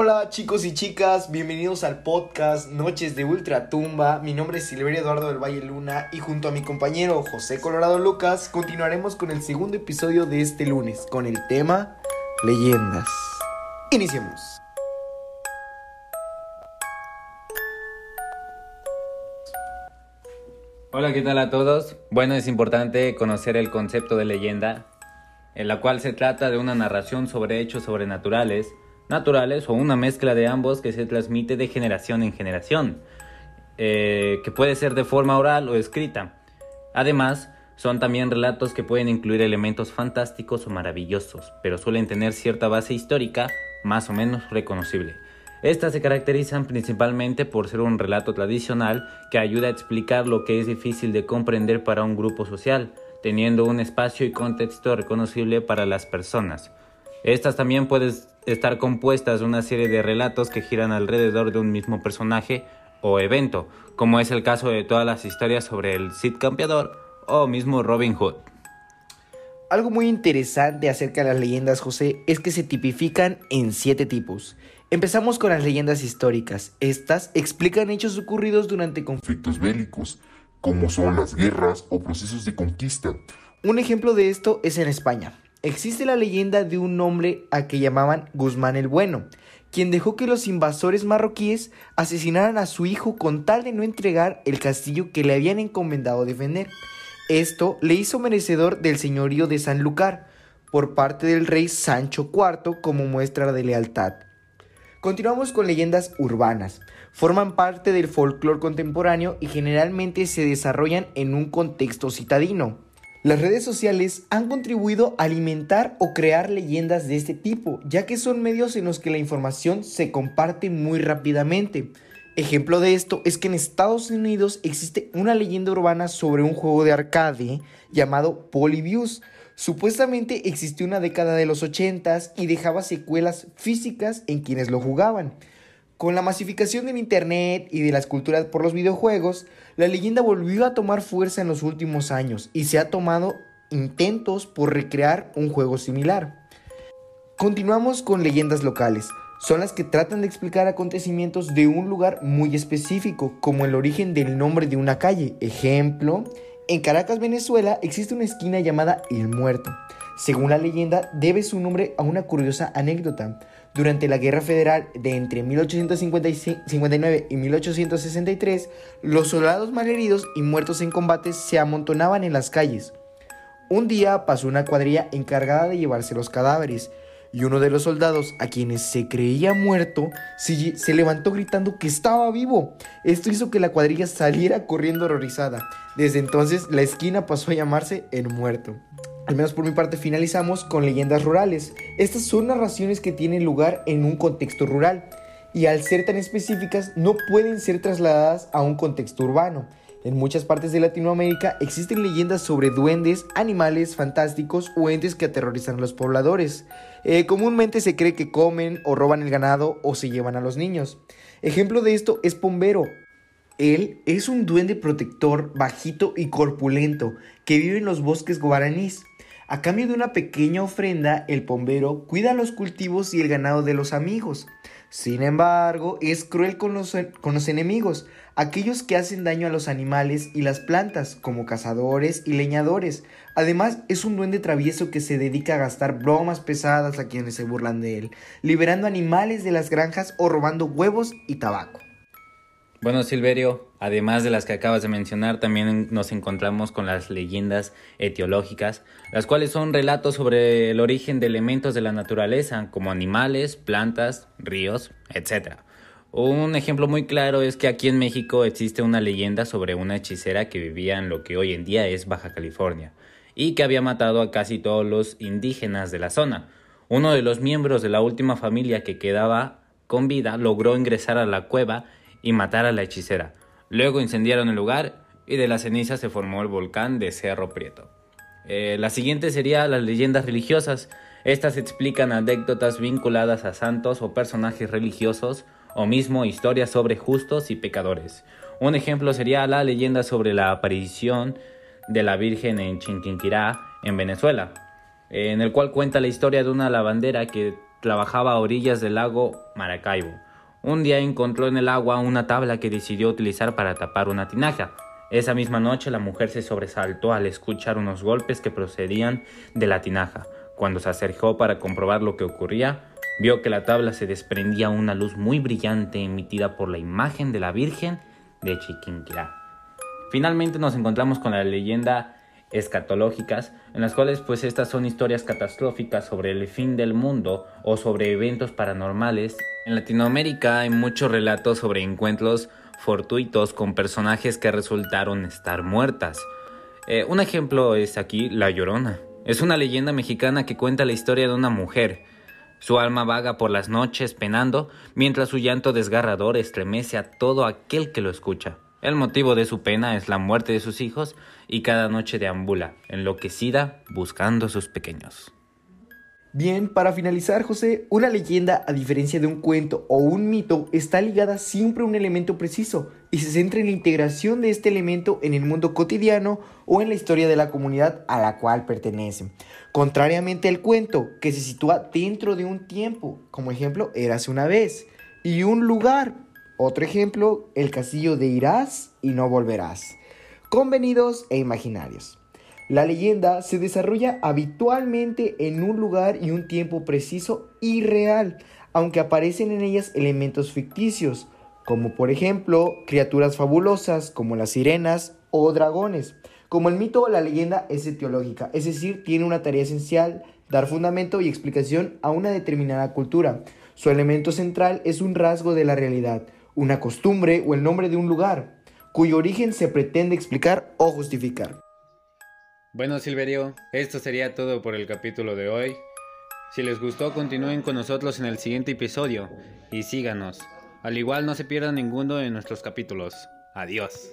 Hola chicos y chicas, bienvenidos al podcast Noches de Ultratumba. Mi nombre es Silverio Eduardo del Valle Luna y junto a mi compañero José Colorado Lucas continuaremos con el segundo episodio de este lunes con el tema Leyendas. Iniciemos. Hola, ¿qué tal a todos? Bueno, es importante conocer el concepto de leyenda, en la cual se trata de una narración sobre hechos sobrenaturales, naturales o una mezcla de ambos que se transmite de generación en generación, eh, que puede ser de forma oral o escrita. Además, son también relatos que pueden incluir elementos fantásticos o maravillosos, pero suelen tener cierta base histórica más o menos reconocible. Estas se caracterizan principalmente por ser un relato tradicional que ayuda a explicar lo que es difícil de comprender para un grupo social, teniendo un espacio y contexto reconocible para las personas. Estas también pueden estar compuestas de una serie de relatos que giran alrededor de un mismo personaje o evento, como es el caso de todas las historias sobre el Cid Campeador o mismo Robin Hood. Algo muy interesante acerca de las leyendas, José, es que se tipifican en siete tipos. Empezamos con las leyendas históricas. Estas explican hechos ocurridos durante conflictos bélicos, como son las guerras o procesos de conquista. Un ejemplo de esto es en España. Existe la leyenda de un hombre a que llamaban Guzmán el Bueno, quien dejó que los invasores marroquíes asesinaran a su hijo con tal de no entregar el castillo que le habían encomendado defender. Esto le hizo merecedor del señorío de Sanlúcar por parte del rey Sancho IV como muestra de lealtad. Continuamos con leyendas urbanas. Forman parte del folclore contemporáneo y generalmente se desarrollan en un contexto citadino. Las redes sociales han contribuido a alimentar o crear leyendas de este tipo, ya que son medios en los que la información se comparte muy rápidamente. Ejemplo de esto es que en Estados Unidos existe una leyenda urbana sobre un juego de arcade llamado Polybius, Supuestamente existió una década de los 80 y dejaba secuelas físicas en quienes lo jugaban. Con la masificación del Internet y de las culturas por los videojuegos, la leyenda volvió a tomar fuerza en los últimos años y se ha tomado intentos por recrear un juego similar. Continuamos con leyendas locales. Son las que tratan de explicar acontecimientos de un lugar muy específico, como el origen del nombre de una calle. Ejemplo, en Caracas, Venezuela, existe una esquina llamada El Muerto. Según la leyenda, debe su nombre a una curiosa anécdota. Durante la Guerra Federal de entre 1859 y 1863, los soldados malheridos y muertos en combate se amontonaban en las calles. Un día pasó una cuadrilla encargada de llevarse los cadáveres y uno de los soldados, a quienes se creía muerto, se, levantó gritando que estaba vivo. Esto hizo que la cuadrilla saliera corriendo horrorizada. Desde entonces la esquina pasó a llamarse El Muerto. Al menos por mi parte finalizamos con leyendas rurales. Estas son narraciones que tienen lugar en un contexto rural y al ser tan específicas no pueden ser trasladadas a un contexto urbano. En muchas partes de Latinoamérica existen leyendas sobre duendes, animales fantásticos o entes que aterrorizan a los pobladores. Eh, comúnmente se cree que comen o roban el ganado o se llevan a los niños. Ejemplo de esto es Pombero. Él es un duende protector bajito y corpulento que vive en los bosques guaraníes. A cambio de una pequeña ofrenda, el pombero cuida los cultivos y el ganado de los amigos. Sin embargo, es cruel con los, con los, enemigos, aquellos que hacen daño a los animales y las plantas, como cazadores y leñadores. Además, es un duende travieso que se dedica a gastar bromas pesadas a quienes se burlan de él, liberando animales de las granjas o robando huevos y tabaco. Bueno, Silverio, además de las que acabas de mencionar, también nos encontramos con las leyendas etiológicas, las cuales son relatos sobre el origen de elementos de la naturaleza, como animales, plantas, ríos, etc. Un ejemplo muy claro es que aquí en México existe una leyenda sobre una hechicera que vivía en lo que hoy en día es Baja California y que había matado a casi todos los indígenas de la zona. Uno de los miembros de la última familia que quedaba con vida logró ingresar a la cueva y matar a la hechicera. Luego incendiaron el lugar y de las cenizas se formó el volcán de Cerro Prieto. Eh, la siguiente sería las leyendas religiosas. Estas explican anécdotas vinculadas a santos o personajes religiosos o mismo historias sobre justos y pecadores. Un ejemplo sería la leyenda sobre la aparición de la Virgen en Chinquinquirá, en Venezuela, en el cual cuenta la historia de una lavandera que trabajaba a orillas del lago Maracaibo. Un día encontró en el agua una tabla que decidió utilizar para tapar una tinaja. Esa misma noche la mujer se sobresaltó al escuchar unos golpes que procedían de la tinaja. Cuando se acercó para comprobar lo que ocurría, vio que la tabla se desprendía una luz muy brillante emitida por la imagen de la Virgen de Chiquinquirá. Finalmente nos encontramos con la leyenda escatológicas, en las cuales pues estas son historias catastróficas sobre el fin del mundo o sobre eventos paranormales. En Latinoamérica hay muchos relatos sobre encuentros fortuitos con personajes que resultaron estar muertas. Eh, un ejemplo es aquí La Llorona. Es una leyenda mexicana que cuenta la historia de una mujer. Su alma vaga por las noches penando, mientras su llanto desgarrador estremece a todo aquel que lo escucha. El motivo de su pena es la muerte de sus hijos y cada noche deambula, enloquecida, buscando a sus pequeños. Bien, para finalizar, José, una leyenda, a diferencia de un cuento o un mito, está ligada siempre a un elemento preciso y se centra en la integración de este elemento en el mundo cotidiano o en la historia de la comunidad a la cual pertenece. Contrariamente al cuento, que se sitúa dentro de un tiempo, como ejemplo, érase una vez, y un lugar, otro ejemplo, el castillo de irás y no volverás. Convenidos e imaginarios. La leyenda se desarrolla habitualmente en un lugar y un tiempo preciso y real, aunque aparecen en ellas elementos ficticios, como por ejemplo criaturas fabulosas como las sirenas o dragones. Como el mito, la leyenda es etiológica, es decir, tiene una tarea esencial, dar fundamento y explicación a una determinada cultura. Su elemento central es un rasgo de la realidad, una costumbre o el nombre de un lugar, cuyo origen se pretende explicar o justificar. Bueno, Silverio, esto sería todo por el capítulo de hoy. Si les gustó, continúen con nosotros en el siguiente episodio y síganos. Al igual no se pierdan ninguno de nuestros capítulos. Adiós.